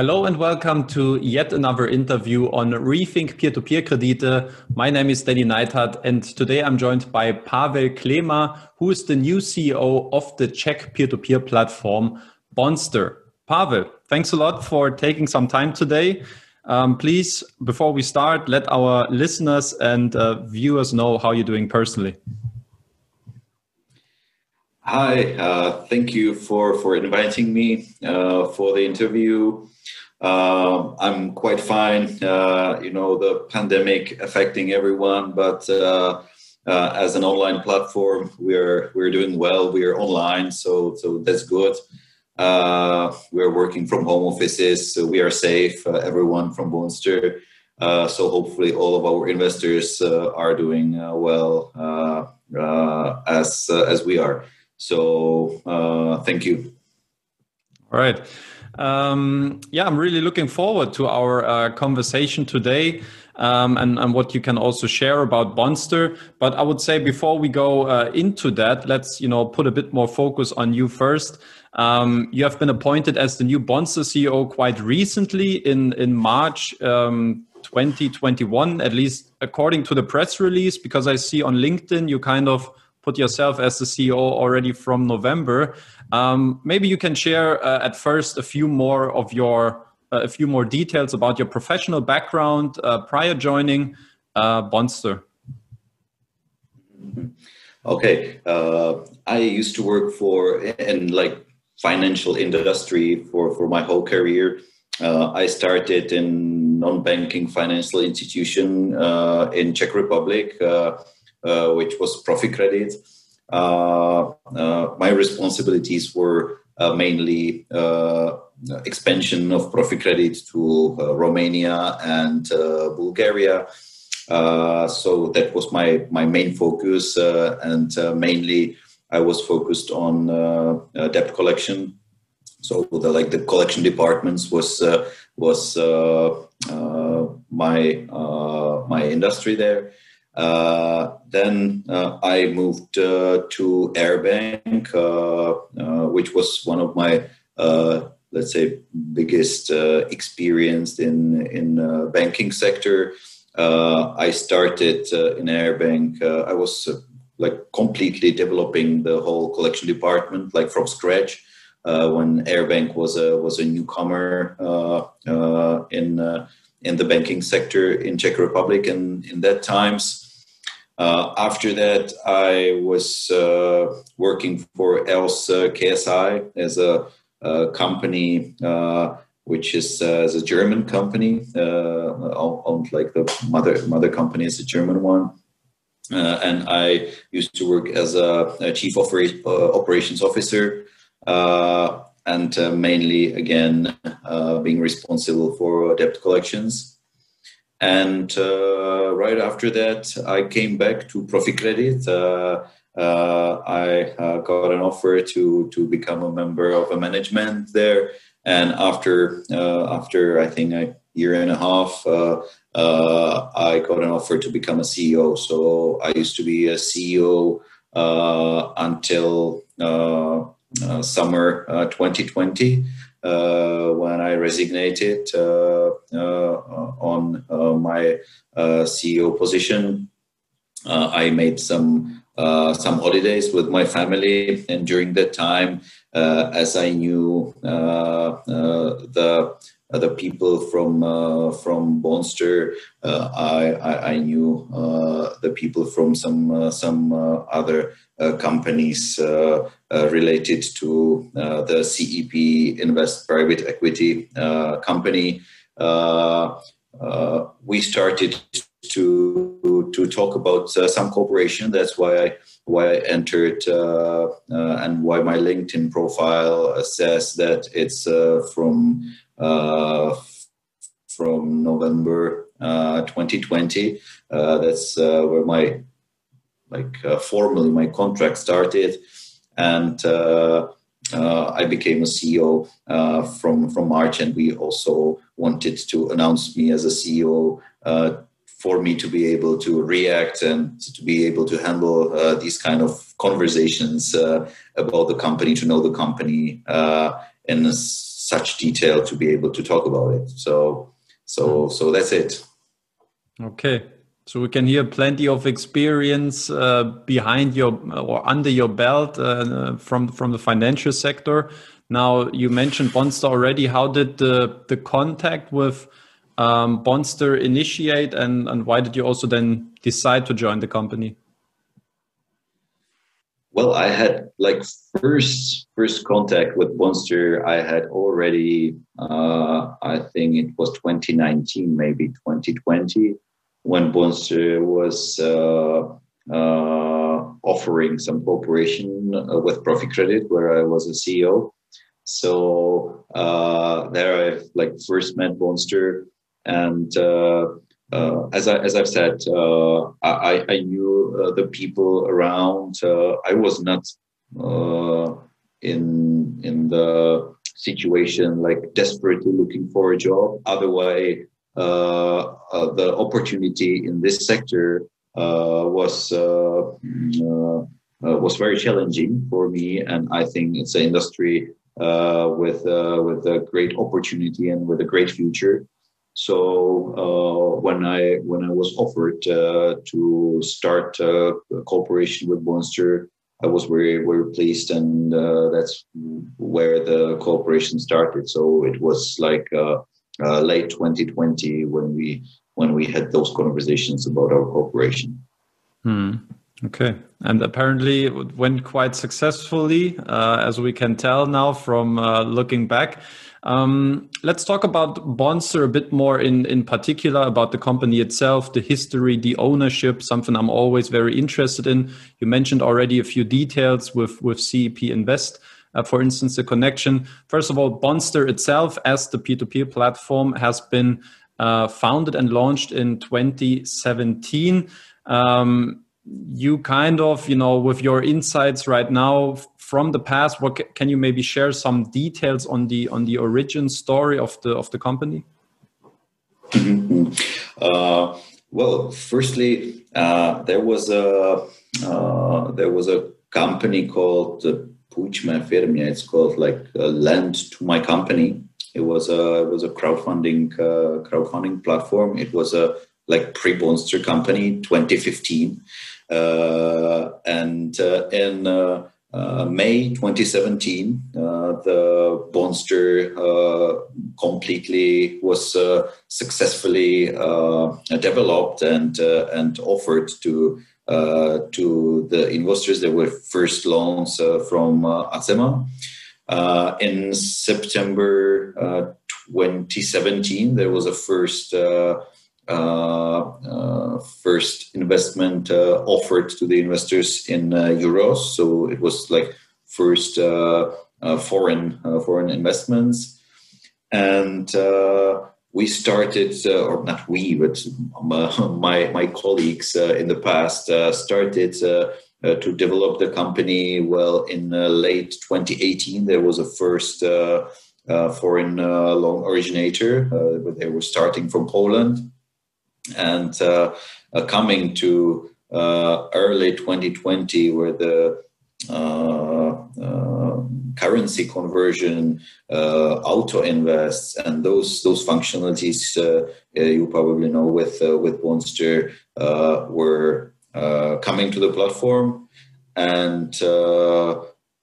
Hello and welcome to yet another interview on Rethink Peer-to-Peer Kredite. My name is Danny Neithardt and today I'm joined by Pavel Klema, who is the new CEO of the Czech peer-to-peer platform Bondster. Pavel, thanks a lot for taking some time today. Um, please, before we start, let our listeners and uh, viewers know how you're doing personally. Hi, uh, thank you for, for inviting me uh, for the interview. Uh, I'm quite fine. Uh, you know, the pandemic affecting everyone, but uh, uh, as an online platform, we're we're doing well. We are online, so so that's good. We're working from home offices, so we are safe. Everyone from Bondster. so hopefully, all of our investors are doing well as as we are. So thank you. All right. Um, yeah, I'm really looking forward to our uh, conversation today. Um, and, and, what you can also share about Bondster. But I would say before we go uh, into that, let's you know put a bit more focus on you first. Um, you have been appointed as the new Bondster CEO quite recently in in March um, 2021, at least according to the press release. Because I see on LinkedIn you kind of put yourself as the CEO already from November. Um, maybe you can share uh, at first a few more of your uh, a few more details about your professional background uh, prior joining uh, Bondster. Okay, uh, I used to work for in like financial industry for for my whole career. Uh, I started in non-banking financial institution in Czech Republic Uh, which was Proficredit. Uh, uh, my responsibilities were uh, mainly uh, expansion of Proficredit to Romania and Bulgaria. Uh, so that was my my main focus, uh, and uh, mainly I was focused on debt collection. So the like the collection departments was was my my industry there. Uh, then uh, I moved uh, to Airbank, which was one of my let's say biggest experience in in banking sector. I started in Airbank. I was like completely developing the whole collection department like from scratch uh, when Airbank was a was a newcomer uh, uh, in in the banking sector in Czech Republic, and in that times. Uh, after that, I was uh, working for EOS KSI as a, a company uh, which is uh, as a German company, uh, owned like the mother mother company is a German one. Uh, and I used to work as a, a chief opera- operations officer and mainly again being responsible for debt collections. And uh, right after that, I came back to Proficredit. Uh, uh, I uh, got an offer to to become a member of a management there. And after uh, after I think a year and a half, uh, I got an offer to become a CEO. So I used to be a CEO until Uh, summer uh, 2020 uh, when I resignated uh, uh, on uh, my CEO position. I made some some holidays with my family, and during that time, as I knew the the people from uh, from Bondster. Uh, I, I, I knew uh, the people from some some other companies related to the CEP Invest Private Equity company. we started to to talk about uh, some cooperation. That's why I why I entered uh, uh, and why my LinkedIn profile says that it's from uh, from November 2020. Uh, uh, that's where my like formally my contract started, and I became a CEO from from March, and we also wanted to announce me as a CEO for me to be able to react and to be able to handle uh, these kind of conversations uh, about the company, to know the company uh, in a such detail to be able to talk about it. So so so that's it. Okay. So we can hear plenty of experience uh, behind your or under your belt uh, from from the financial sector. Now you mentioned Bondster already. How did the the contact with um, Bondster initiate, and and why did you also then decide to join the company? Well, I had like first first contact with Bondster. I had already, uh, I think it was 2019, maybe 2020, when Bondster was uh, uh, offering some cooperation uh, with Proficredit, where I was a CEO. So uh, there, I like first met Bondster, and uh, as I as I've said, I, I knew uh, the people around. Uh, I was not uh, in in the situation like desperately looking for a job. Otherwise, uh, the opportunity in this sector was was very challenging for me, and I think it's an industry with with a great opportunity and with a great future. So uh, when I when I was offered uh, to start a cooperation with Bondster, I was very very pleased, and uh, that's where the cooperation started. So it was like uh, uh, late 2020 when we when we had those conversations about our cooperation. Hmm. Okay, and apparently it went quite successfully, as we can tell now from looking back. Um, let's talk about Bondster a bit more in, in particular about the company itself, the history, the ownership, something I'm always very interested in. You mentioned already a few details with, with CEP Invest. Uh, for instance, the connection. First of all, Bondster itself, as the P2P platform, has been uh, founded and launched in 2017. Um, you kind of, you know, with your insights right now from the past what can you maybe share some details on the on the origin story of the of the company mm-hmm. uh, well firstly uh, there was a uh, there was a company called uh, Puchma Firmia. It's called like uh, Lend to My Company. It was a it was a crowdfunding uh, crowdfunding platform. It was a like pre-Bondster company, 2015, uh, and uh, in uh, May 2017, uh, the Bondster uh, completely was uh, successfully uh, developed and and offered to to the investors. There were first loans from uh, Acema. in September 2017, there was a first uh, uh, Uh, uh, first investment uh, offered to the investors in uh, euros. So it was like first foreign foreign investments, and we started, uh, or not we, but my my colleagues uh, in the past uh, started to develop the company. Well, in late 2018, there was a first foreign loan originator. they were starting from Poland, and uh, uh, coming to uh, early 2020, where the uh, uh, currency conversion, uh, auto invests, and those those functionalities you probably know with with Bondster were coming to the platform, and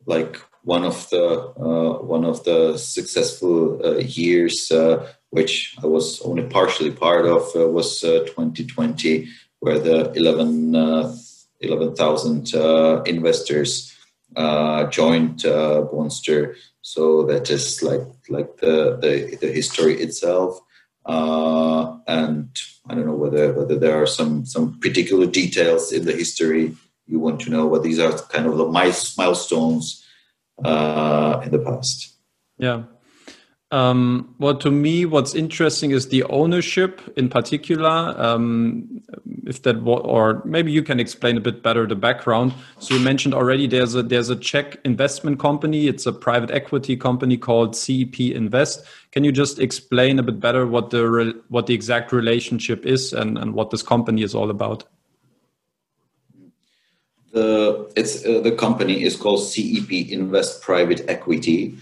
like one of the uh, one of the successful uh, years uh, which I was only partially part of, was 2020, uh, where the 11 uh, 11,000 investors joined Bondster. So that is like like the the, the history itself. Uh, and I don't know whether whether there are some some particular details in the history you want to know, but these are kind of the milestones uh, in the past. Yeah, um, well, to me, what's interesting is the ownership in particular. Um, if that, or maybe you can explain a bit better the background. So you mentioned already there's a there's a Czech investment company. It's a private equity company called CEP Invest. Can you just explain a bit better what the what the exact relationship is and and what this company is all about? The it's uh, the company is called CEP Invest Private Equity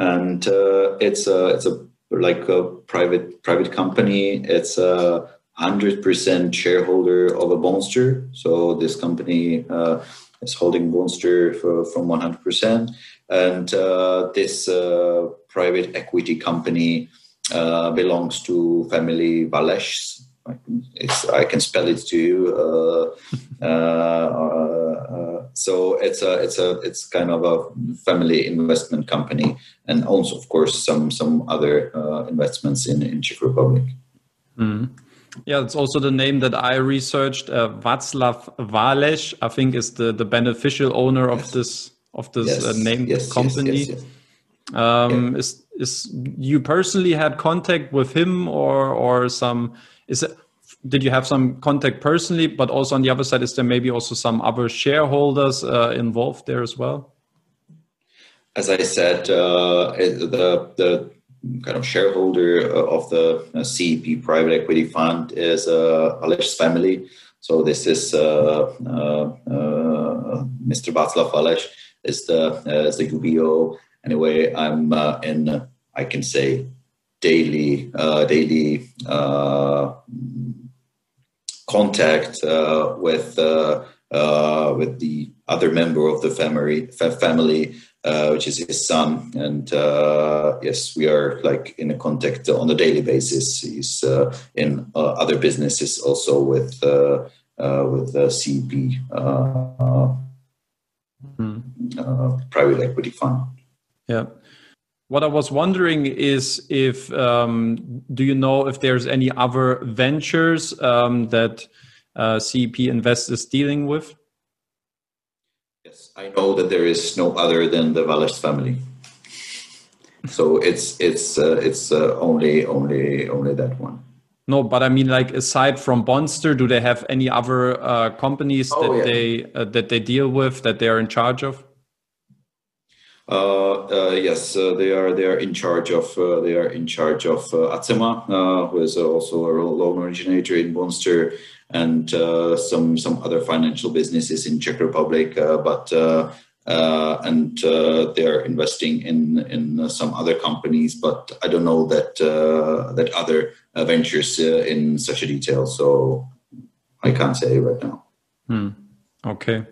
and uh, it's a it's a like a private private company. It's a hundred percent shareholder of a Bondster. So this company uh, is holding Bondster for, from one hundred percent, and uh, this uh, private equity company uh, belongs to family Váleš. I can spell it to you. Uh, uh, so it's a it's a it's kind of a family investment company, and also of course some some other investments in in Czech Republic. Mm. Yeah, it's also the name that I researched. Uh, Václav Váleš, I think, is the, the beneficial owner of yes. this of this yes. uh, named yes, company. Um, yeah. Is is you personally had contact with him, or or some? Is? Did you have some contact personally? But also on the other side, is there maybe also some other shareholders uh, involved there as well? As I said, uh, the the kind of shareholder uh, of the uh, CEP private equity fund is uh, Aleš family. So this is uh, Mr. Václav Aleš is the is the UBO. Anyway, I'm in I can say daily daily contact with with the other member of the family family uh, which is his son. And uh, yes, we are like in a contact on a daily basis. He's uh, in uh, other businesses also with uh, uh, with the CEP mm. private equity fund. Yeah. What I was wondering is if um, do you know if there's any other ventures um, that CEP Invest is dealing with? Yes, I know that there is no other than the Váleš family. So it's it's uh, it's uh, only only only that one. No, but I mean, like aside from Bondster, do they have any other uh, companies oh, that yeah. they uh, that they deal with that they are in charge of? Uh, uh, yes, they are they are in charge of they are in charge of Acema, who is also a loan originator in Bondster and uh, some some other financial businesses in Czech Republic, uh, but. Uh, and they're investing in in some other companies, but I don't know that that other ventures in such a detail. So I can't say right now. Hmm. Okay.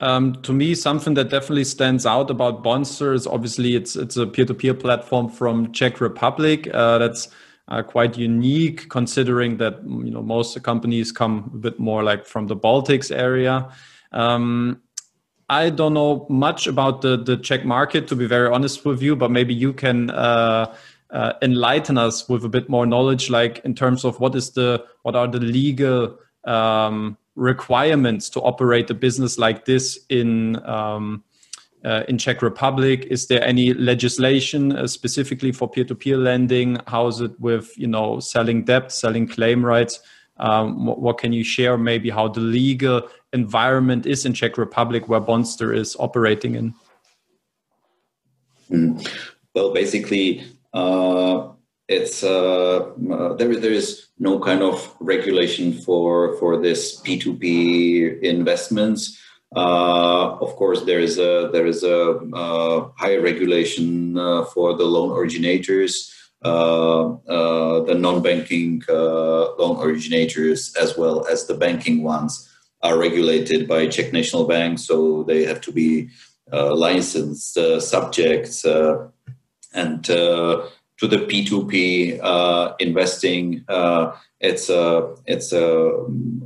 Um, to me, something that definitely stands out about Bondster is obviously it's it's a peer-to-peer platform from Czech Republic. Uh, that's uh, quite unique considering that you know most companies come a bit more like from the Baltics area. Um, I don't know much about the the Czech market to be very honest with you, but maybe you can uh, uh, enlighten us with a bit more knowledge, like in terms of what is the what are the legal um, requirements to operate a business like this in um, uh, in Czech Republic? Is there any legislation uh, specifically for peer-to-peer lending? How is it with you know selling debt, selling claim rights? Um, what, what, can you share? Maybe how the legal environment is in Czech Republic where Bondster is operating in. Mm. Well, basically, uh, it's uh, uh, there. There is no kind of regulation for for this P two P investments. Uh, of course, there is a there is a uh, higher regulation uh, for the loan originators, uh, uh, the non-banking uh, loan originators, as well as the banking ones, are regulated by Czech National Bank, so they have to be licensed subjects and to the P2P investing. it's a it's a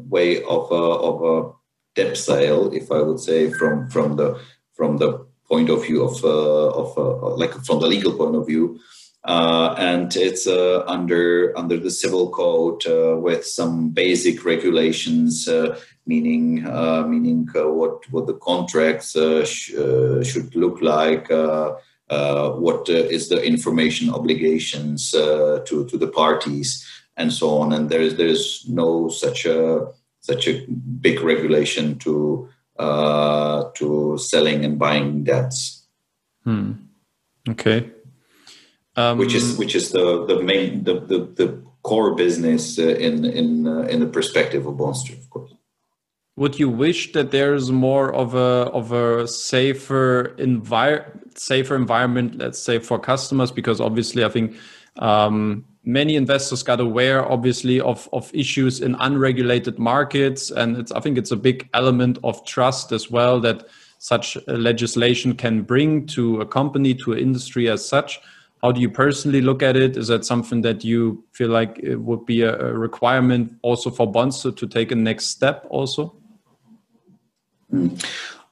way of of a debt sale, if I would say, from from the from the point of view of uh, of uh, like from the legal point of view. Uh, and it's uh, under under the civil code uh, with some basic regulations, uh, meaning meaning what what the contracts sh- should look like, what is the information obligations to to the parties, and so on. And there is there is no such a such a big regulation to uh, to selling and buying debts. Hmm. Okay. Um, which is which is the the main the the, the core business uh, in in uh, in the perspective of Bondster, of course. Would you wish that there's more of a of a safer envir safer environment, let's say, for customers? Because obviously, I think um, many investors got aware, obviously, of of issues in unregulated markets, and it's I think it's a big element of trust as well that such legislation can bring to a company to an industry as such. How do you personally look at it? Is that something that you feel like it would be a, requirement also for Bondster to take a next step also?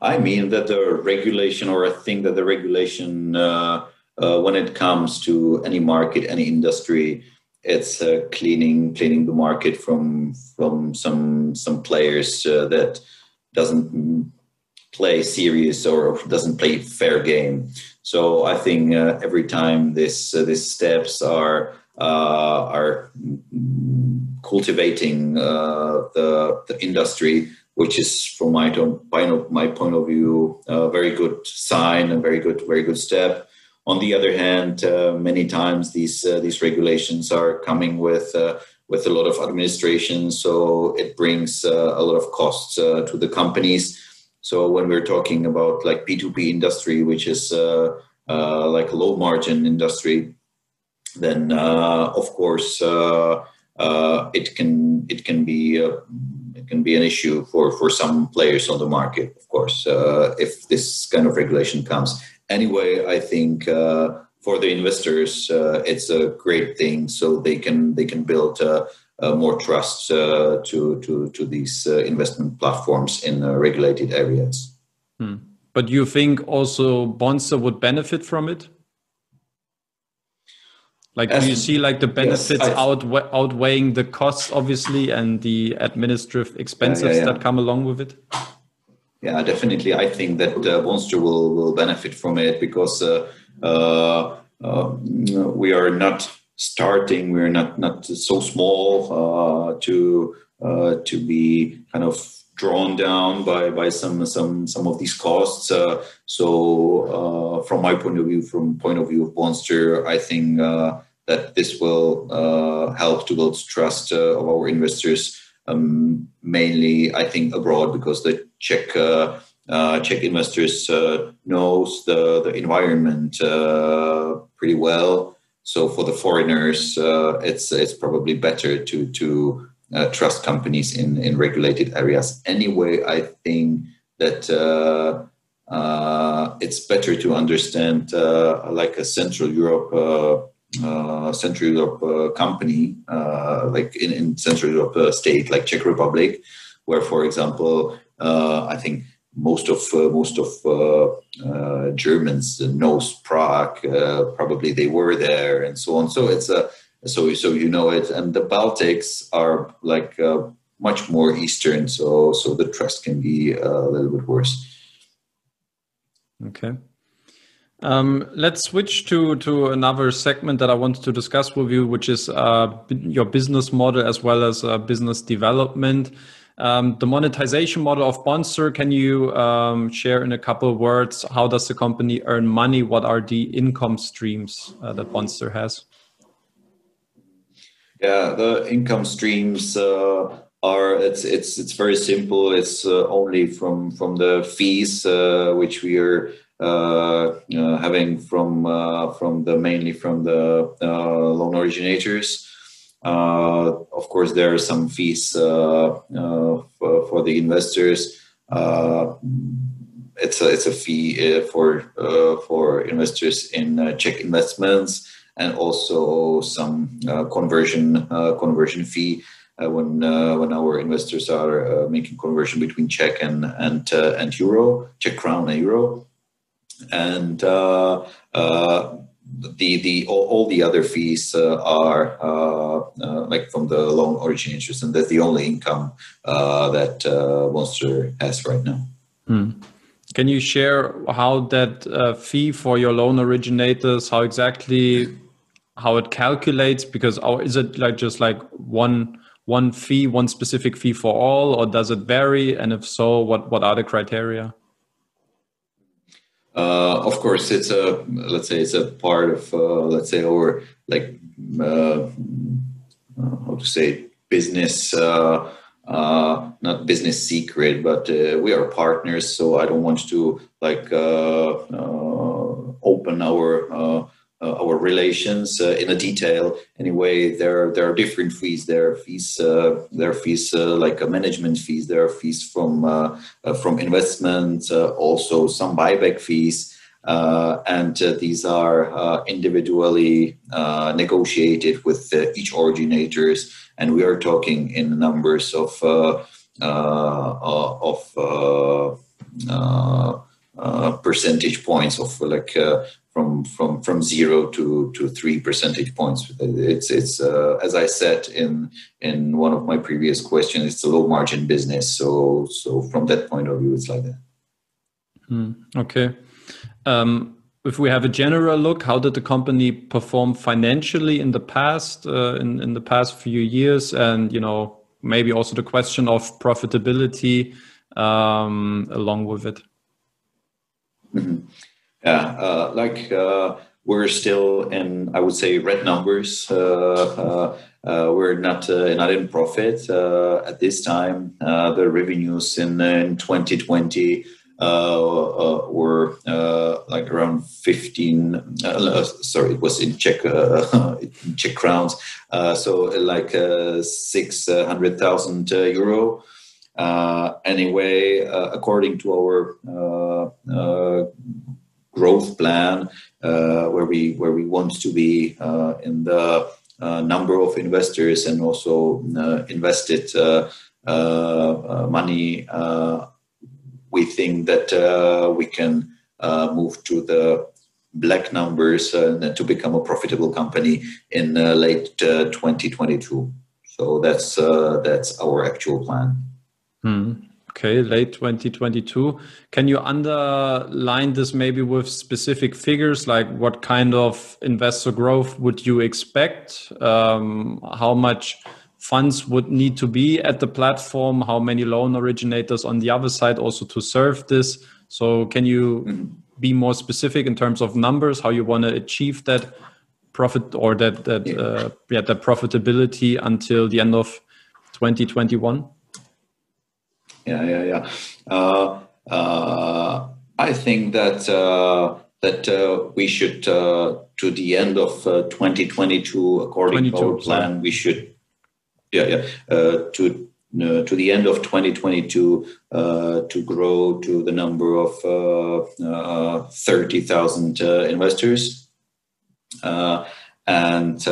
I mean that the regulation, or I think that the regulation, uh, uh, when it comes to any market, any industry, it's uh, cleaning cleaning the market from from some some players uh, that doesn't play serious or doesn't play fair game. So I think uh, every time this uh, these steps are are cultivating the the industry, which is from my my point of view a very good sign, a very good very good step. On the other hand, uh, many times these uh, these regulations are coming with with a lot of administration, so it brings a lot of costs to the companies so when we're talking about like P2P industry, which is uh, uh, like a low margin industry, then uh, of course uh, uh, it can it can be uh, can be an issue for for some players on the market. Of course, if this kind of regulation comes. Anyway, I think for the investors, it's a great thing. So they can they can build uh, more trust uh, to, to, to these uh, investment platforms in regulated areas. Hmm. But you think also Bondster would benefit from it? Like, As, do you see like the benefits yes, outwe outweighing the costs, obviously, and the administrative expenses yeah, yeah, yeah. that come along with it? Yeah, definitely. I think that uh, Bondster will will benefit from it because uh, uh, we are not starting. We're not not so small uh, to uh, to be kind of drawn down by by some some some of these costs. Uh, so uh, from my point of view, from point of view of Bondster, I think uh, that this will uh, help to build trust of our investors. Um, mainly, I think abroad because the Czech Czech investors knows the the environment pretty well. So for the foreigners, uh, it's it's probably better to to uh, trust companies in in regulated areas. Anyway, I think that uh, uh it's better to understand uh, like a Central Europe. Uh, Central Europe company, uh, like in, in Central Europe state like Czech Republic, where, for example, uh I think most of uh, most of uh, uh, Germans knows Prague. probably they were there and so on. So it's a so so you know it. And the Baltics are like much more eastern, so so the trust can be a little bit worse. Okay. Um, let's switch to to another segment that I wanted to discuss with you, which is uh, your business model as well as uh, business development. Um, the monetization model of Bondster, can you um, share in a couple of words how does the company earn money? What are the income streams uh, that Bondster has? Yeah, the income streams uh, are it's it's it's very simple. It's uh, only from from the fees uh, which we are having from from the mainly from the loan originators. Uh, of course, there are some fees uh, uh, for, for, the investors. it's a it's a fee for for investors in Czech investments and also some conversion conversion fee uh, when uh, when our investors are uh, making conversion between Czech and and and euro, Czech crown and euro, and the the all, all the other fees uh, are uh, uh, like from the loan originators, and that's the only income uh, that uh, Bondster has right now. Hmm. Can you share how that uh, fee for your loan originators, how exactly how it calculates? Because our, is it like just like one one fee, one specific fee for all, or does it vary? And if so, what what are the criteria? Uh, of course, it's a let's say it's a part of uh, let's say our like uh, how to say business uh, uh, not business secret, but uh, we are partners. So I don't want to like uh, uh open our uh, uh, our relations in a detail. Anyway, there there are different fees. There are fees. there are fees like management fees. There are fees from from investment. also some buyback fees. Uh, and uh, these are uh, individually negotiated with each originators and we are talking in numbers of uh, uh, of uh, percentage points of like from from from zero to to three percentage points. It's it's uh, as I said in in one of my previous questions. It's a low margin business, so so from that point of view, it's like that. Mm, okay. Um, if we have a general look, how did the company perform financially in the past, uh, in, in the past few years? And, you know, maybe also the question of profitability um, along with it. Mm-hmm. Yeah, uh, like uh, we're still in, I would say, red numbers. Uh, uh, uh we're not uh, not in profit at this time. the revenues in, in 2020 uh, uh, were uh, like around 15 sorry it was in czech in czech crowns so like 600000 euro anyway according to our growth plan where we where we want to be in the uh, number of investors and also uh, invested uh, money we think that uh, we can uh, move to the black numbers and to become a profitable company in uh, late 2022. So that's that's our actual plan. Hmm. Okay, late 2022. Can you underline this maybe with specific figures, like what kind of investor growth would you expect? Um, how much funds would need to be at the platform, how many loan originators on the other side also to serve this. So can you be more specific in terms of numbers, how you want to achieve that profit or that that. Uh, yeah that profitability until the end of 2021? Yeah, yeah, yeah. Uh, uh, I think that uh, that uh, we should uh, to the end of 2022, according to our plan, sorry. we should yeah, yeah. Uh, to uh, to the end of 2022 uh, to grow to the number of uh, uh, 30,000 uh, investors and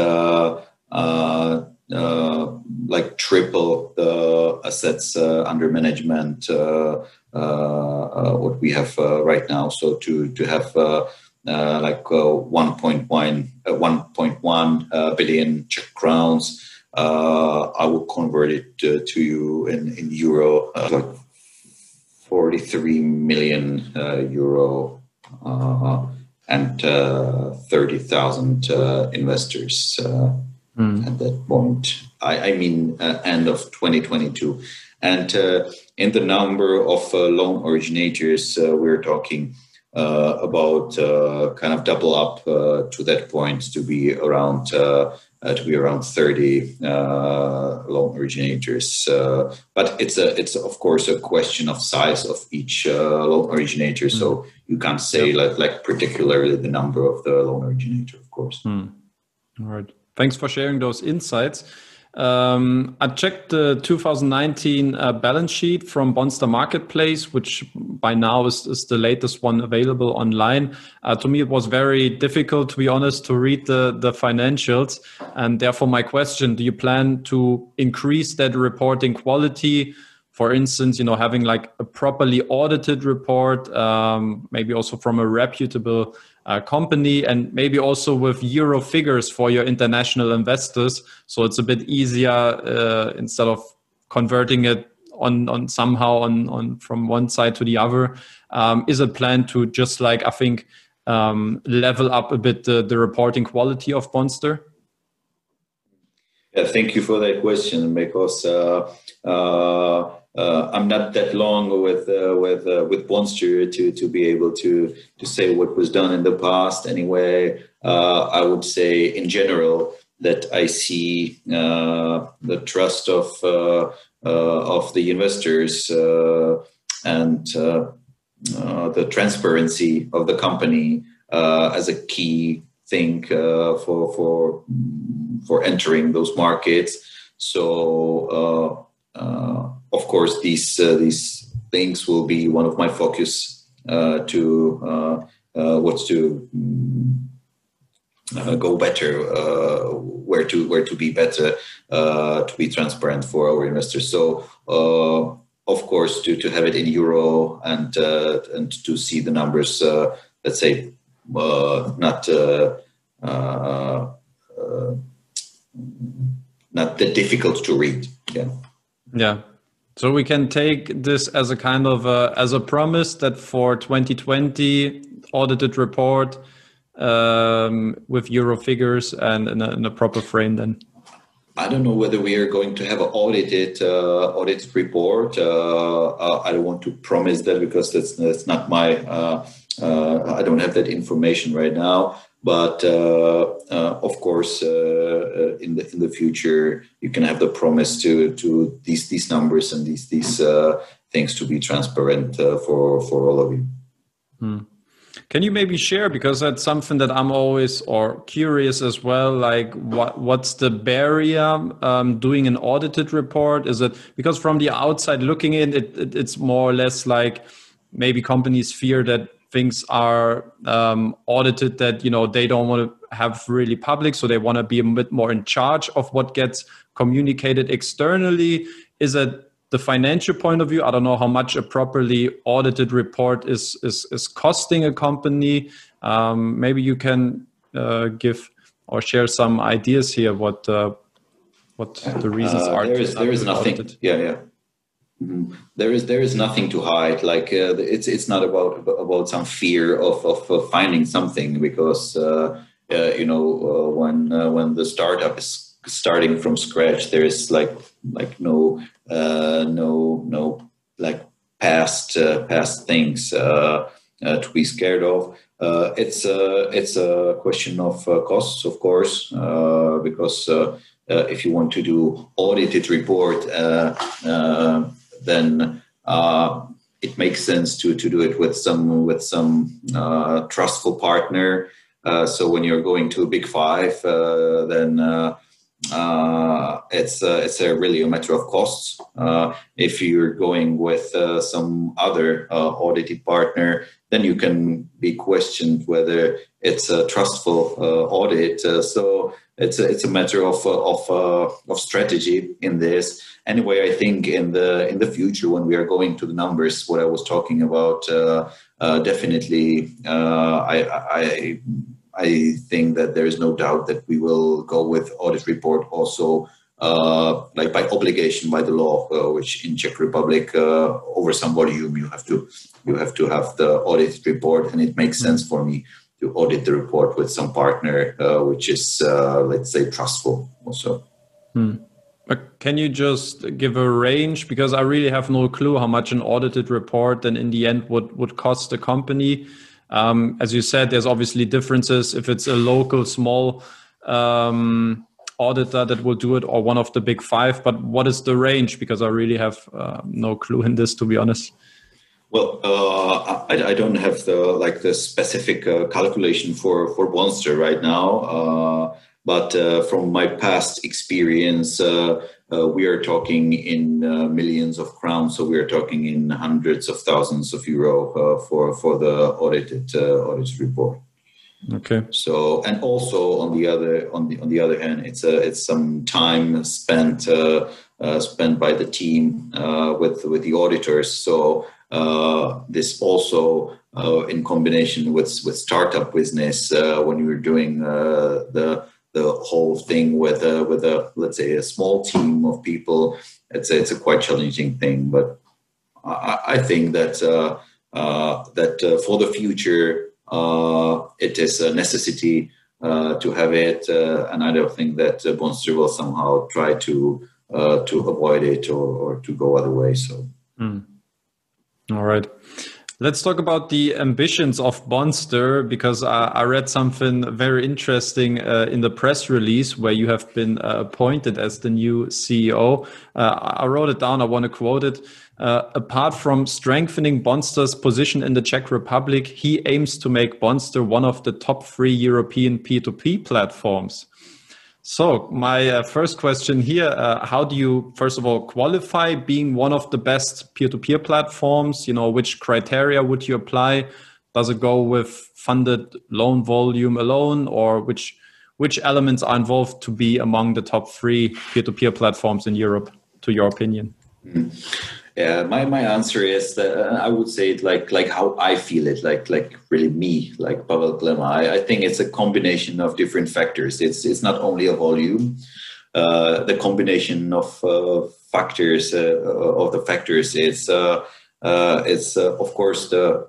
like triple the assets under management what we have right now. So to to have like 1.1 1.1 billion Czech crowns uh, I will convert it uh, to you in, in euro, uh, like 43 million uh, euro uh, and uh, 30,000 investors mm. at that point. I, I mean, end of 2022. And in the number of loan originators, we're talking about kind of double up to that point to be around uh, to be around 30 uh, loan originators. Uh, but it's a it's of course a question of size of each uh, loan originator. Mm. So you can't say yep. like like particularly the number of the loan originator, of course. Mm. All right. Thanks for sharing those insights. Um, I checked the 2019 uh, balance sheet from Bondster Marketplace, which by now is, is the latest one available online. Uh, to me, it was very difficult, to be honest, to read the, the financials. And therefore, my question do you plan to increase that reporting quality? For instance, you know, having like a properly audited report, um, maybe also from a reputable uh, company and maybe also with euro figures for your international investors. So it's a bit easier uh, instead of converting it on on somehow on on from one side to the other. Um, is a plan to just like I think um, level up a bit the, the reporting quality of Bondster? Yeah, thank you for that question because. Uh, uh uh, I'm not that long with uh, with uh, with Bondster to to be able to to say what was done in the past. Anyway, uh, I would say in general, that I see uh, the trust of uh, uh, of the investors and the transparency of the company as a key thing for for for entering those markets. So of course, these uh, these things will be one of my focus uh, to uh, what's to mm, uh, go better, uh, where to where to be better, uh, to be transparent for our investors. So, of course, to, to have it in euro and and to see the numbers, let's say, not not that difficult to read. Yeah. Yeah. So we can take this as a kind of a, as a promise that for 2020 audited report um, with euro figures and in a, in a, proper frame then? I don't know whether we are going to have an audited uh, audited report. Uh I don't want to promise that because that's that's not my. Uh, uh I don't have that information right now. But uh, of course, in the in the future, you can have the promise to to these these numbers and these these things to be transparent for for all of you. Hmm. Can you maybe share because that's something that I'm always or curious as well. Like, what what's the barrier um, doing an audited report? Is it because from the outside looking in, it, it it's more or less like maybe companies fear that things are um, audited that you know they don't want to have really public, so they want to be a bit more in charge of what gets communicated externally. Is it the financial point of view, I don't know how much a properly audited report is is, is costing a company. Um, maybe you can uh, give or share some ideas here. What uh, what the reasons uh, are? There is there is nothing. Audited. Yeah, yeah. Mm-hmm. There is there is nothing to hide. Like uh, it's it's not about about some fear of of, finding something because uh, uh, you know when when the startup is starting from scratch, there is like like no uh, no no like past uh, past things uh, to be scared of. it's a it's a question of costs, of course, because if you want to do audited report, then it makes sense to to do it with some with some uh, trustful partner. Uh, so when you're going to a big five, uh, then uh, it's uh, it's a really a matter of costs. Uh, if you're going with uh, some other uh, audited partner, then you can be questioned whether it's a trustful uh, audit. so it's a, it's a matter of of of strategy in this. Anyway, I think in the in the future when we are going to the numbers, what I was talking about, definitely, I, I I think that there is no doubt that we will go with audit report also, uh, like by obligation by the law, uh, which in Czech Republic uh, over some volume you have to you have to have the audit report, and it makes sense for me to audit the report with some partner uh, which is uh, let's say trustful also. Hmm. But can you just give a range because I really have no clue how much an audited report then in the end would would cost the company. Um, as you said, there's obviously differences if it's a local small um, auditor that will do it or one of the big five. But what is the range? Because I really have uh, no clue in this, to be honest. Well, uh, I, I, don't have the like the specific uh, calculation for for Bondster right now, uh, but uh, from my past experience, uh, uh, we are talking in uh, millions of crowns, so we are talking in hundreds of thousands of euro uh, for for the audited uh, audit report. Okay. So and also on the other on the on the other hand, it's a it's some time spent uh, uh, spent by the team with with the auditors. So this also in combination with with startup business when you're doing the the whole thing with a with a let's say a small team of people it's a, it's a quite challenging thing. But i, I think that uh, uh, that uh, for the future uh, it is a necessity uh, to have it uh, and i don't think that uh, Bondster will somehow try to to avoid it or, or to go other way so. Mm. all right Let's talk about the ambitions of Bondster because I, I read something very interesting uh, in the press release where you have been uh, appointed as the new CEO. Uh, I wrote it down. I want to quote it. Uh, apart from strengthening Bondster's position in the Czech Republic, he aims to make Bondster one of the top three European P2P platforms. So my uh, first question here, uh, how do you, first of all, qualify being one of the best peer-to-peer platforms? You know, which criteria would you apply? Does it go with funded loan volume alone or which, which elements are involved to be among the top three peer-to-peer platforms in Europe, to your opinion? Mm. Yeah, my, my answer is that uh, I would say it like like how I feel it, like like really me, like Pavel Klema. I, I think it's a combination of different factors. It's it's not only a volume, uh, the combination of uh, factors uh, of the factors. It's uh, uh, it's of course the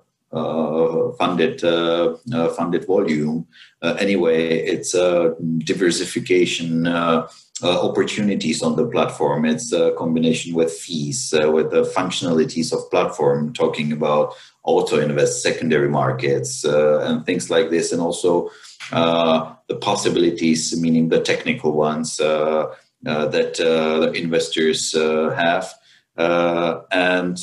funded funded volume. anyway, it's diversification uh, opportunities on the platform. It's a combination with fees, uh, with the functionalities of platform, talking about auto invest, secondary markets, uh, and things like this, and also uh, the possibilities, meaning the technical ones uh, uh, that investors have. and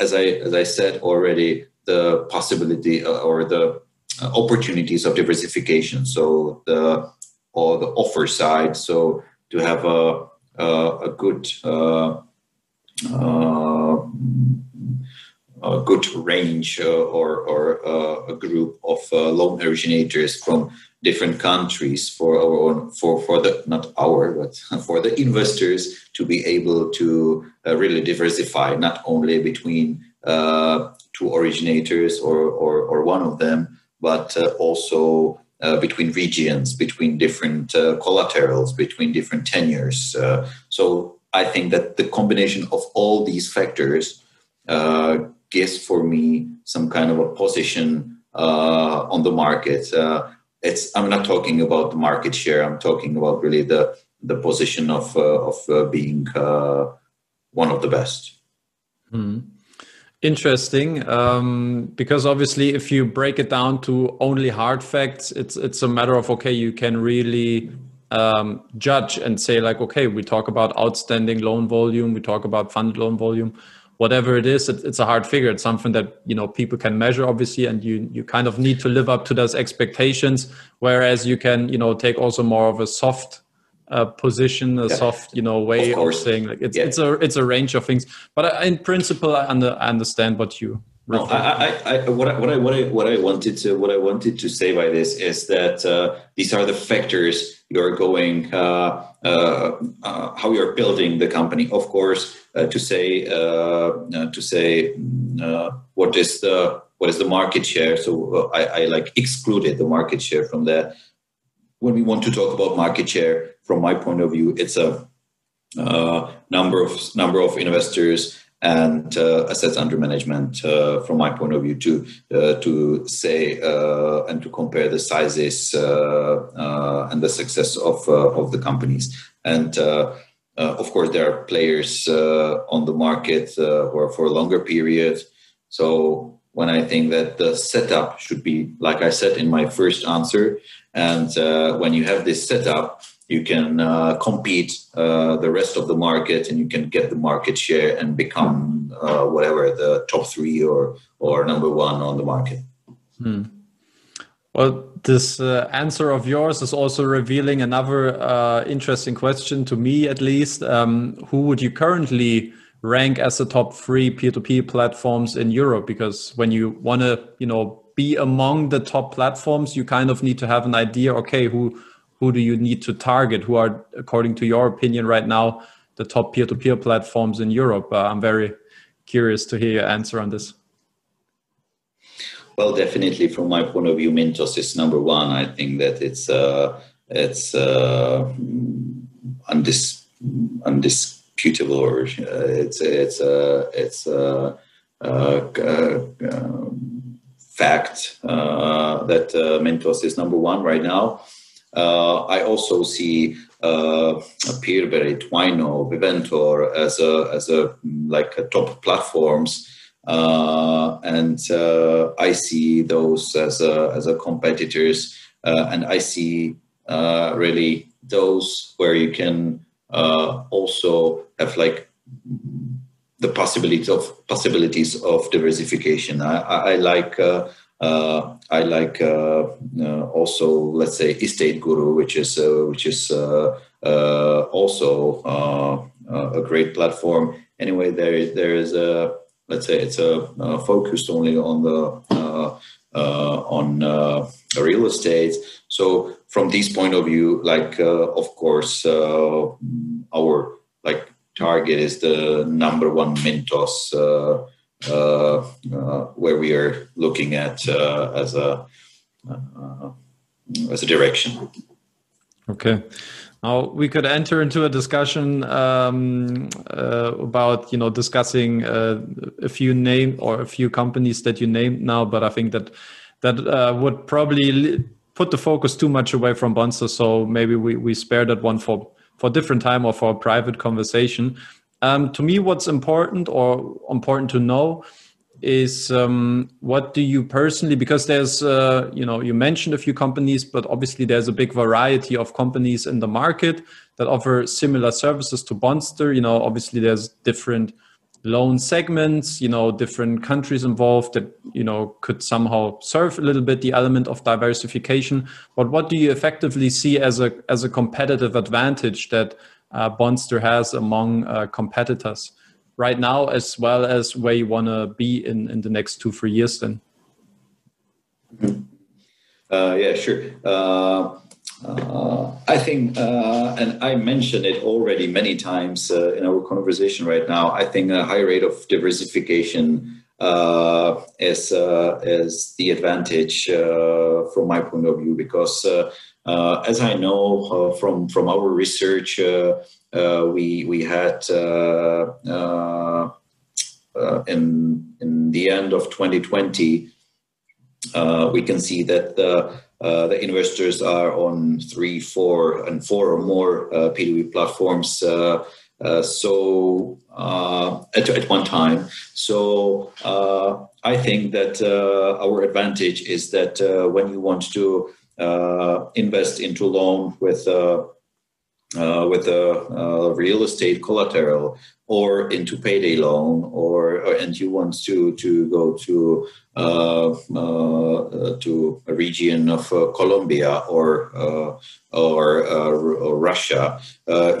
as I as I said already, the possibility or the opportunities of diversification. So the or the offer side. So to have a a, a good uh, uh, a good range uh, or or uh, a group of uh, loan originators from different countries for our for for the not our but for the investors to be able to really diversify not only between two originators or, or or one of them but also uh, between regions, between different uh, collaterals, between different tenures. Uh, so I think that the combination of all these factors gives for me some kind of a position uh, on the market. it's I'm not talking about the market share. I'm talking about really the the position of of being one of the best. Mm. Interesting, um, because obviously, if you break it down to only hard facts, it's it's a matter of okay, you can really um, judge and say like, okay, we talk about outstanding loan volume, we talk about funded loan volume, whatever it is, it, it's a hard figure. It's something that you know people can measure, obviously, and you you kind of need to live up to those expectations. Whereas you can you know take also more of a soft uh, position, a yeah. soft, you know, way of, of saying like it's yeah. it's a it's a range of things. But in principle, I, under, I understand what you. No, I, I, I, what I, what I, what I, what I wanted to, what I wanted to say by this is that uh, these are the factors you're going, uh, uh, uh how you're building the company. Of course, uh, to say, uh, to say, what is the, what is the market share? So I, I like excluded the market share from that when we want to talk about market share, from my point of view, it's a uh, number of number of investors and uh, assets under management. Uh, from my point of view, to uh, to say and to compare the sizes and the success of of the companies, and of course there are players on the market who are for a longer period. So when I think that the setup should be, like I said in my first answer, and uh, when you have this setup, you can uh, compete uh, the rest of the market and you can get the market share and become uh, whatever the top three or, or number one on the market. Hmm. Well, this uh, answer of yours is also revealing another uh, interesting question to me, at least. Um, who would you currently rank as the top three P2P platforms in Europe? Because when you want to, you know, be among the top platforms, you kind of need to have an idea. Okay, who who do you need to target? Who are, according to your opinion, right now the top peer-to-peer platforms in Europe? Uh, I'm very curious to hear your answer on this. Well, definitely, from my point of view, Mintos is number one. I think that it's uh, it's uh, undis- undisputable, or uh, it's it's uh, it's uh, uh, uh fact uh, that Mintos is number one right now. Uh, I also see uh, Peerberry, Twino, Viventor as a as a like a top platforms uh, and uh, I see those as a, as a competitors, uh, and I see really those where you can also have like the possibilities of possibilities of diversification. I, I, I like uh, uh, I like uh, uh also let's say Estate Guru, which is uh, which is uh, also a great platform. Anyway, there there is a let's say it's a focused only on the on real estate. So from this point of view, like of course our like target is the number one Mintos, uh, uh, uh, where we are looking at as a as a direction. Okay. Now we could enter into a discussion um, uh, about you know discussing uh, a few name or a few companies that you named now, but I think that that uh, would probably put the focus too much away from Bondster. So maybe we we spare that one for for different time or for a private conversation. Um, to me, what's important or important to know is um, what do you personally because there's uh, you know you mentioned a few companies but obviously there's a big variety of companies in the market that offer similar services to Bondster. You know obviously there's different loan segments you know different countries involved that you know could somehow serve a little bit the element of diversification. But what do you effectively see as a as a competitive advantage that uh, Bondster has among uh, competitors. Right now as well as where you want to be in in the next two three years then. Uh, yeah sure. Uh, uh, I think, uh, and I mentioned it already many times in our conversation right now. I think a high rate of diversification is is the advantage from my point of view because, Uh, as I know uh, from from our research, uh, we we had in in the end of 2020, we can see that the uh, the investors are on three, four, and four or more uh, P2P platforms. Uh, uh so uh, at, at one time, so I think that our advantage is that when you want to invest into loan with uh, with a, a, real estate collateral or into payday loan or, or and you want to to go to uh, uh, to a region of uh, Colombia or uh, or, uh, or, Russia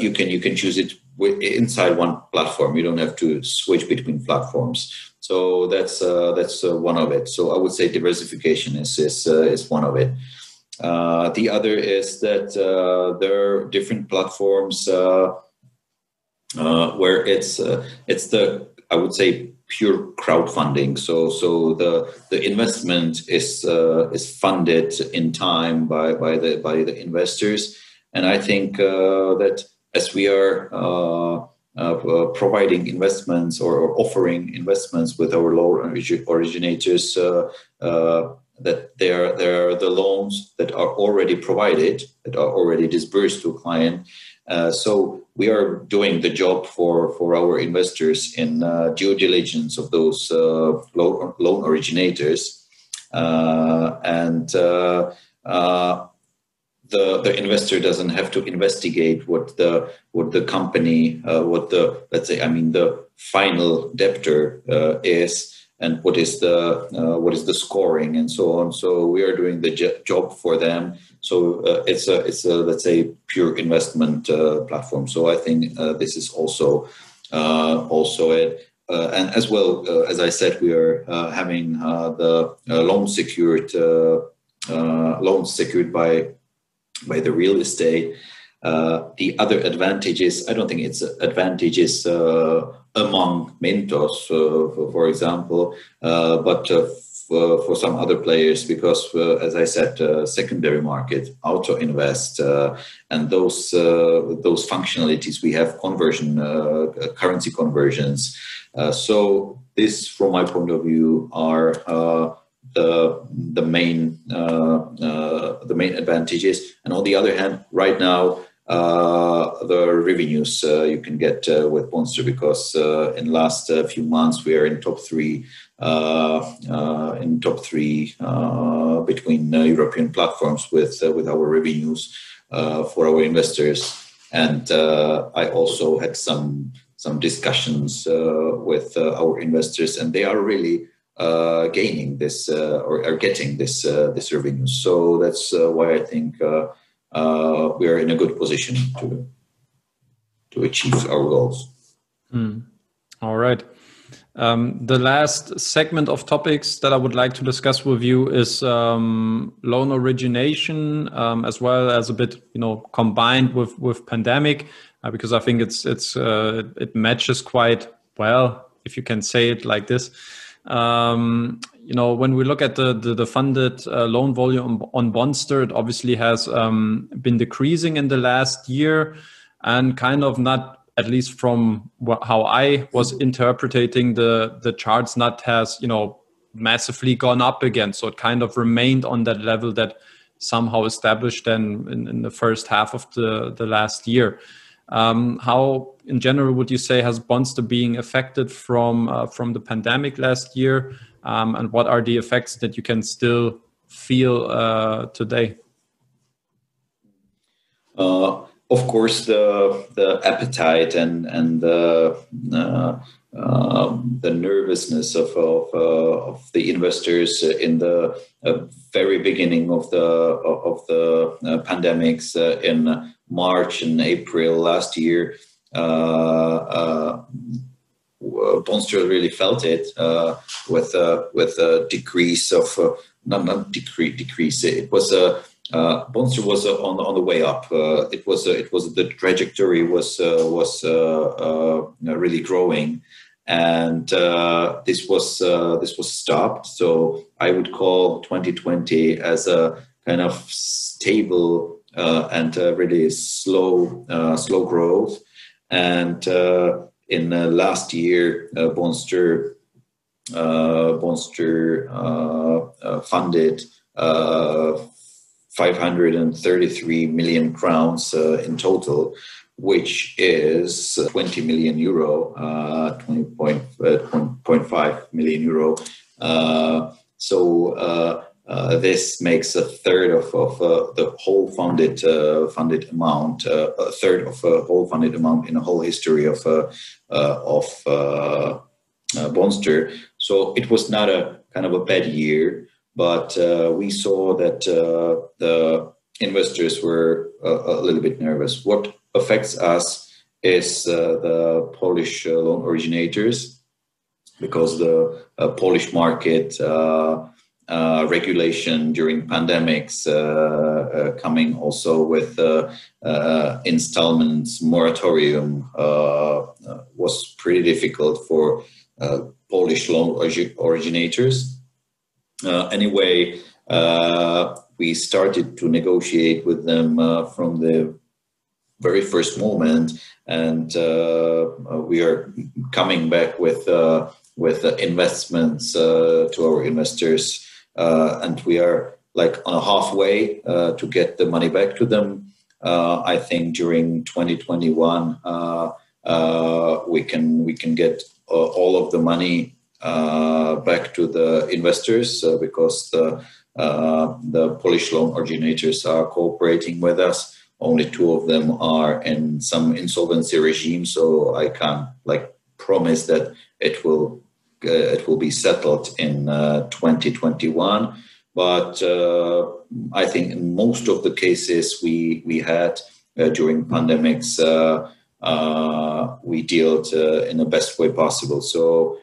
you can you can choose it inside one platform. You don't have to switch between platforms. So that's that's one of it. So I would say diversification is is is one of it uh, the other is that uh, there are different platforms uh, uh where it's uh, it's the I would say pure crowdfunding. So so the the investment is is funded in time by by the by the investors, and I think that as we are. Uh, providing investments or, offering investments with our loan originators, uh, uh, that there, there are the loans that are already provided, that are already disbursed to a client. Uh, so we are doing the job for, for our investors in uh, due diligence of those uh, loan, loan originators. Uh, and uh, uh, the, the investor doesn't have to investigate what the what the company what the let's say I mean the final debtor is and what is the uh, what is the scoring and so on. So we are doing the job for them. So uh, it's a it's a let's say pure investment uh, platform. So I think uh, this is also uh, also it. Uh, and as well as I said, we are having the loan secured loans secured by by the real estate. the other advantages, I don't think it's advantages among Mintos, uh, for, for, example, uh, but uh, for, for, some other players, because as I said, secondary market, auto invest, and those those functionalities we have conversion currency conversions. so this, from my point of view, are the the main uh, uh, the main advantages. And on the other hand, right now uh, the revenues uh, you can get uh, with Bondster because uh, in last uh, few months we are in top three uh, uh in top three uh, between uh, European platforms with with our revenues for our investors. And I also had some some discussions with our investors, and they are really gaining this or are getting this this revenue. So that's why I think uh, we are in a good position to to achieve our goals. Mm. All right. Um, the last segment of topics that I would like to discuss with you is um, loan origination, um, as well as a bit, you know, combined with with pandemic, uh, because I think it's it's uh, it matches quite well, if you can say it like this. Um, you know, when we look at the the, the funded uh, loan volume on Bondster, it obviously has um, been decreasing in the last year, and kind of not at least from how I was interpreting the the charts, not has you know massively gone up again. So it kind of remained on that level that somehow established then in, in the first half of the the last year. Um, how, in general, would you say has Bondster being affected from uh, from the pandemic last year, um, and what are the effects that you can still feel uh, today? Uh, of course, the the appetite and and the uh, um, the nervousness of of, uh, of, the investors in the uh, very beginning of the of the uh, pandemics uh, in March and April last year. Uh, Bondster really felt it with with a decrease of not not decrease decrease. It was a uh, Bondster was uh, on on the way up. Uh, it was it was the trajectory was was really growing, and uh, this was uh, this was stopped. So I would call 2020 as a kind of stable uh, and really slow uh, slow growth. And uh, in last year, uh, Bondster Bondster funded 533 million crowns in total which is 20 million euro, uh, 20.5 uh, million euro. Uh, so uh, uh, this makes a third of, of uh, the whole funded funded amount, a third of a whole funded amount in the whole history of of Bondster. So it was not a kind of a bad year, but we saw that the investors were a, a little bit nervous. What affects us is uh, the Polish uh, loan originators because the uh, Polish market uh, regulation during pandemics uh, uh, coming also with installments moratorium was pretty difficult for Polish loan originators. Uh, anyway, uh, we started to negotiate with them uh, from the very first moment, and uh, we are coming back with uh, with investments uh, to our investors, and we are like on a halfway to get the money back to them. I think during 2021 we can we can get all of the money uh, back to the investors uh, because the, uh, the Polish loan originators are cooperating with us. Only two of them are in some insolvency regime so i can't like promise that it will uh, it will be settled in uh, 2021 but uh, i think in most of the cases we we had uh, during pandemics uh, uh, we dealt in the best way possible. So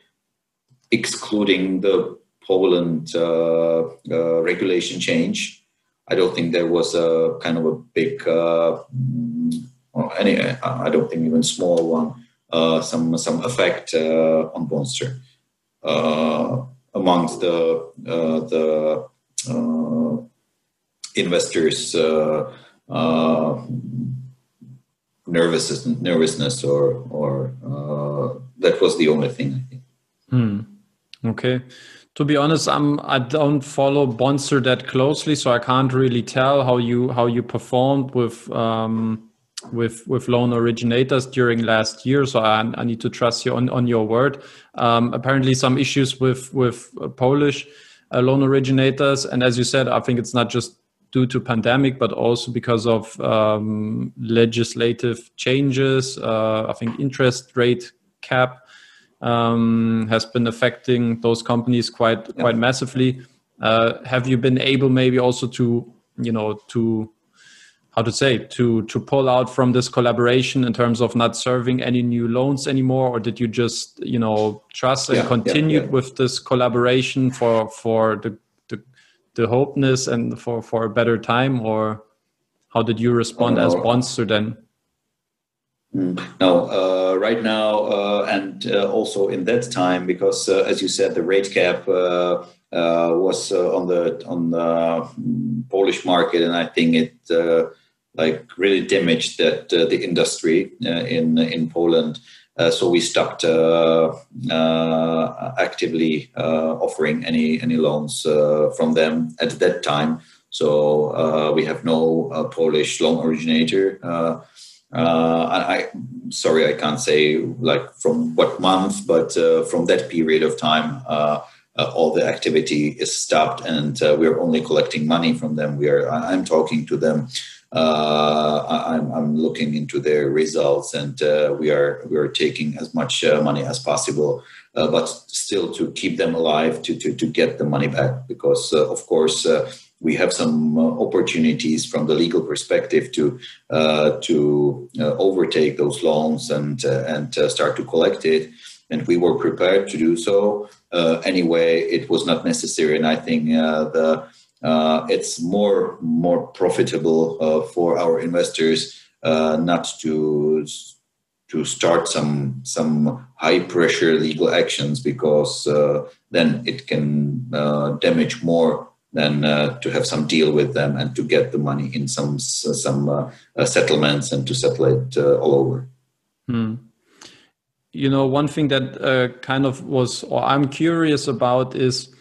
excluding the poland regulation change I don't think there was a kind of a big, uh, or any, I don't think even small one, uh, some some effect uh, on Bondster uh, amongst the uh, the uh, investors' nervousness, nervousness, or or that was the only thing I think. Hmm. Okay to be honest, I'm I don't follow Bondster that closely, so I can't really tell how you how you performed with um, with with loan originators during last year. So I, I need to trust you on on your word. Um, apparently, some issues with with Polish uh, loan originators, and as you said, I think it's not just due to pandemic, but also because of um, legislative changes. Uh, I think interest rate cap um, has been affecting those companies quite yeah. quite massively. Uh, have you been able maybe also to you know to how to say to to pull out from this collaboration in terms of not serving any new loans anymore? Or did you just you know trust and yeah, continued yeah, with this collaboration for for the the hopeness and for for a better time? Or how did you respond as uh, Bondster then no uh, right now uh, and uh, also in that time because uh, as you said the rate cap uh, was on the on the Polish market and I think it like really damaged that the industry in in Poland uh, so we stopped uh, uh, actively offering any any loans from them at that time. So we have no Polish loan originator. Uh, I sorry I can't say like from what month, but uh, from that period of time, uh, all the activity is stopped, and we're only collecting money from them. We are I'm talking to them uh, I'm, I'm, looking into their results, and uh, we are we are taking as much uh, money as possible, uh, but still to keep them alive, to to, to get the money back, because uh, of course uh, we have some opportunities from the legal perspective to to overtake those loans and and start to collect it, and we were prepared to do so. anyway, it was not necessary, and I think the uh, it's more more profitable uh, for our investors uh, not to to start some some high pressure legal actions because uh, then it can uh, damage more than uh, to have some deal with them and to get the money in some some settlements and to settle it all over. Hmm. You know, one thing that kind of was, or I'm curious about is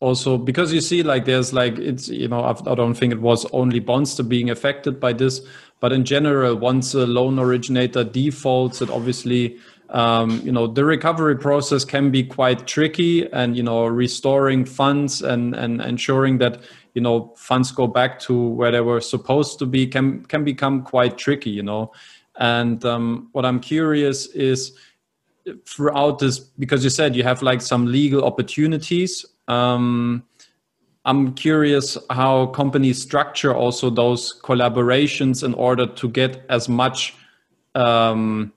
also because you see like there's like it's you know i don't think it was only Bondster being affected by this but in general once a loan originator defaults it obviously um, you know the recovery process can be quite tricky and you know restoring funds and and ensuring that you know funds go back to where they were supposed to be can can become quite tricky you know. And um, what i'm curious is throughout this because you said you have like some legal opportunities um, I'm curious how companies structure also those collaborations in order to get as much um,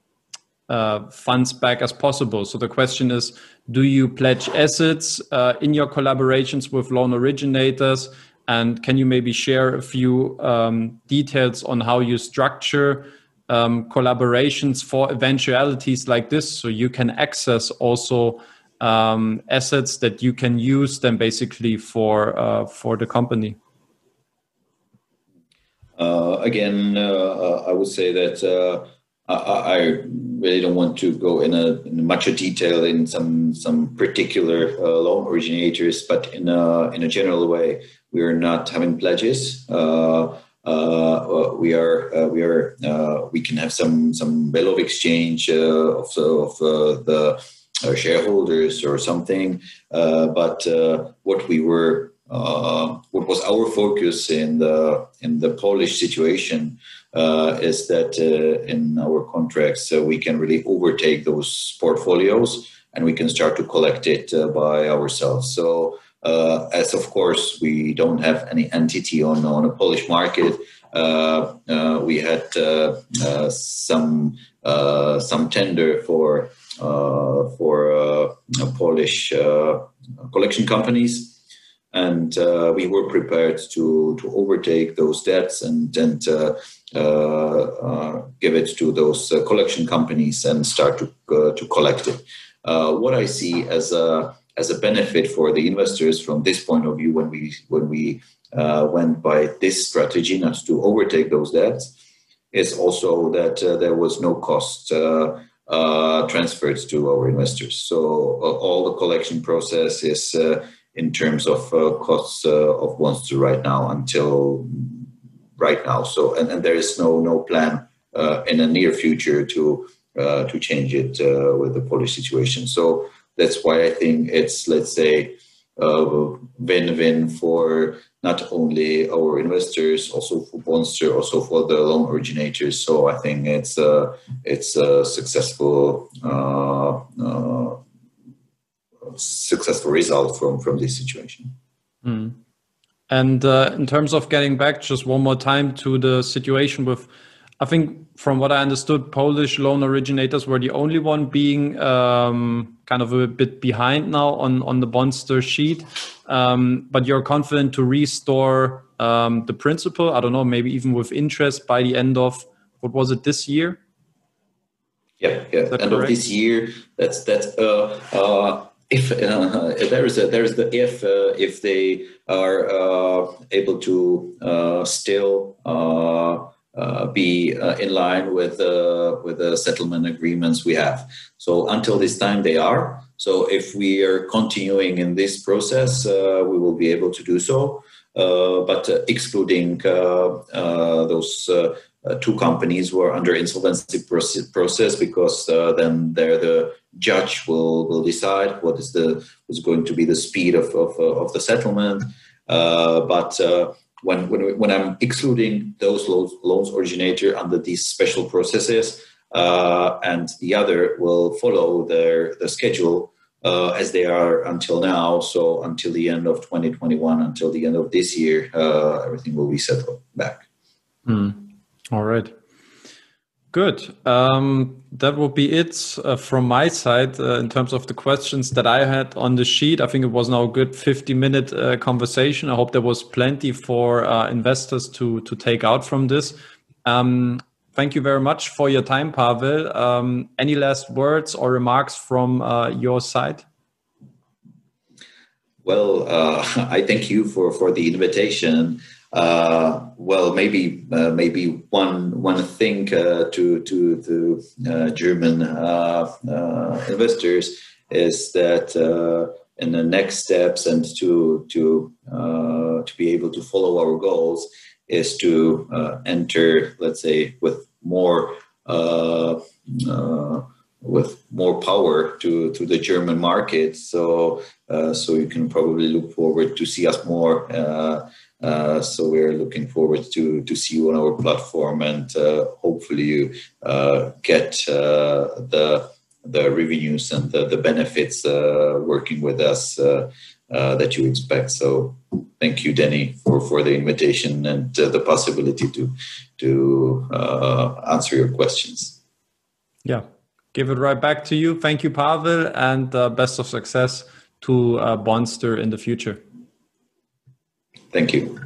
uh, funds back as possible. So the question is, do you pledge assets uh, in your collaborations with loan originators? And can you maybe share a few um, details on how you structure um, collaborations for eventualities like this so you can access also um, assets that you can use them basically for uh, for the company? Uh, again, uh, I would say that uh, I, really don't want to go in, a, in much detail in some some particular uh, loan originators, but in a in a general way, we are not having pledges. Uh, we are we are we can have some some bill of exchange of, of the uh, shareholders or something. Uh, but uh, what we were, what was our focus in the in the Polish situation is that in our contracts we can really overtake those portfolios and we can start to collect it by ourselves. So. Uh, as of course we don't have any entity on, on a Polish market. Uh, uh, we had some some tender for uh, for uh, Polish uh, collection companies, and we were prepared to to overtake those debts and and give it to those collection companies and start to to collect it. what I see as a as a benefit for the investors from this point of view when we when we uh, went by this strategy not to overtake those debts is also that uh, there was no cost uh, uh, transferred to our investors. So uh, all the collection process is uh, in terms of uh, costs uh, of Bondster right now until right now. So and, and there is no no plan in the near future to to change it with the Polish situation. So that's why I think it's let's say uh, win-win for not only our investors, also for Bondster, also for the loan originators. So I think it's a it's a successful uh, uh, successful result from from this situation. Mm. And uh, in terms of getting back just one more time to the situation with I think from what I understood, Polish loan originators were the only one being um, kind of a bit behind now on, on the Bondster sheet. Um, but you're confident to restore um, the principal, I don't know, maybe even with interest by the end of, what was it, this year? Yeah, yeah, end correct? of this year. That's, that's, uh, uh, if uh, there is a there is the if uh, if they are uh, able to uh, still uh, uh, be in line with with the settlement agreements we have. So until this time, they are. So if we are continuing in this process, we will be able to do so. But excluding those two companies were under insolvency process, because then there the judge will will decide what is the is going to be the speed of of, of the settlement. but when when, when I'm excluding those loans, loans originator under these special processes, uh, and the other will follow their the schedule uh, as they are until now. So until the end of 2021, until the end of this year, uh, everything will be settled back. Mm. All right. Good. Um, that will be it uh, from my side uh, in terms of the questions that I had on the sheet. I think it was now a good 50 minute uh, conversation. I hope there was plenty for uh, investors to, to take out from this. Um, thank you very much for your time, Pavel. Um, any last words or remarks from uh, your side? Well, uh, I thank you for, for the invitation. Uh, well, maybe uh, maybe one one thing uh, to to the uh, German investors is that in the next steps and to to to be able to follow our goals is to enter, let's say, with more with more power to, to the German market. So uh, so you can probably look forward to see us more uh, uh, so we're looking forward to to see you on our platform and uh, hopefully you uh, get uh, the the revenues and the, the benefits uh, working with us that you expect. So thank you, Denny, for, for the invitation and the possibility to to answer your questions. Yeah, give it right back to you. Thank you, Pavel, and best of success to Bondster in the future. Thank you.